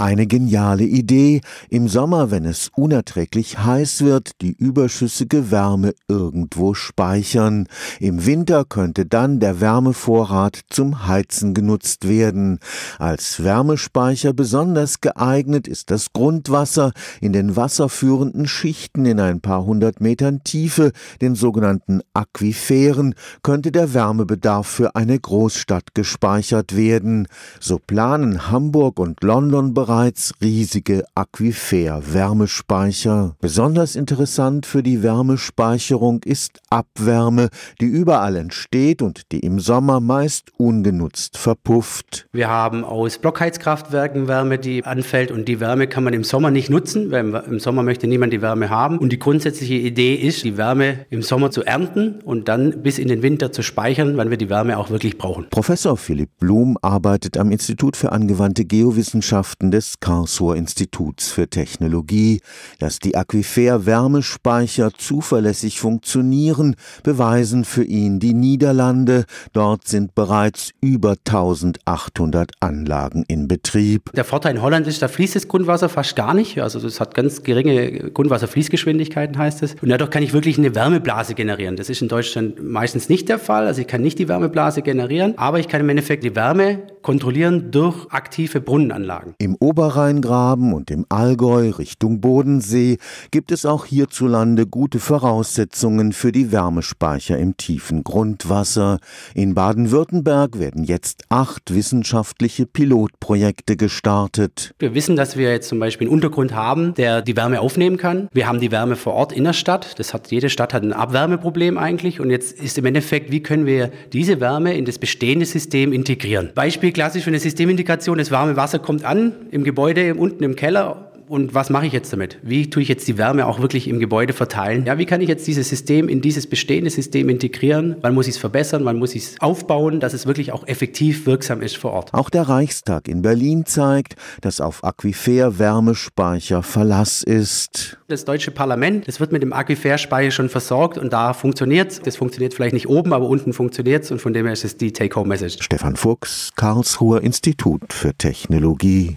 Eine geniale Idee, im Sommer, wenn es unerträglich heiß wird, die überschüssige Wärme irgendwo speichern. Im Winter könnte dann der Wärmevorrat zum Heizen genutzt werden. Als Wärmespeicher besonders geeignet ist das Grundwasser in den wasserführenden Schichten in ein paar hundert Metern Tiefe, den sogenannten Aquiferen, könnte der Wärmebedarf für eine Großstadt gespeichert werden. So planen Hamburg und London bereits riesige Aquifer-Wärmespeicher. Besonders interessant für die Wärmespeicherung ist Abwärme, die überall entsteht und die im Sommer meist ungenutzt verpufft. Wir haben aus Blockheizkraftwerken Wärme, die anfällt und die Wärme kann man im Sommer nicht nutzen, weil im Sommer möchte niemand die Wärme haben. Und die grundsätzliche Idee ist, die Wärme im Sommer zu ernten und dann bis in den Winter zu speichern, wann wir die Wärme auch wirklich brauchen. Professor Philipp Blum arbeitet am Institut für angewandte Geowissenschaften des Karlsruher Instituts für Technologie. Dass die Aquifer-Wärmespeicher zuverlässig funktionieren, beweisen für ihn die Niederlande. Dort sind bereits über 1800 Anlagen in Betrieb. Der Vorteil in Holland ist, da fließt das Grundwasser fast gar nicht. Also es hat ganz geringe Grundwasserfließgeschwindigkeiten, heißt es. Und dadurch kann ich wirklich eine Wärmeblase generieren. Das ist in Deutschland meistens nicht der Fall. Also ich kann nicht die Wärmeblase generieren, aber ich kann im Endeffekt die Wärme kontrollieren durch aktive Brunnenanlagen. Im Oberrheingraben und im Allgäu Richtung Bodensee gibt es auch hierzulande gute Voraussetzungen für die Wärmespeicher im tiefen Grundwasser. In Baden-Württemberg werden jetzt acht wissenschaftliche Pilotprojekte gestartet. Wir wissen, dass wir jetzt zum Beispiel einen Untergrund haben, der die Wärme aufnehmen kann. Wir haben die Wärme vor Ort in der Stadt. Das hat jede Stadt hat ein Abwärmeproblem eigentlich. Und jetzt ist im Endeffekt, wie können wir diese Wärme in das bestehende System integrieren? Beispiel klassisch für eine Systemintegration, das warme Wasser kommt an im Gebäude unten im Keller und was mache ich jetzt damit? Wie tue ich jetzt die Wärme auch wirklich im Gebäude verteilen? Ja, wie kann ich jetzt dieses System in dieses bestehende System integrieren? Wann muss ich es verbessern? Wann muss ich es aufbauen, dass es wirklich auch effektiv wirksam ist vor Ort? Auch der Reichstag in Berlin zeigt, dass auf Aquifer-Wärmespeicher Verlass ist. Das deutsche Parlament, das wird mit dem Aquiferspeicher schon versorgt und da funktioniert es. Das funktioniert vielleicht nicht oben, aber unten funktioniert es und von dem her ist es die Take-Home-Message. Stefan Fuchs, Karlsruher Institut für Technologie.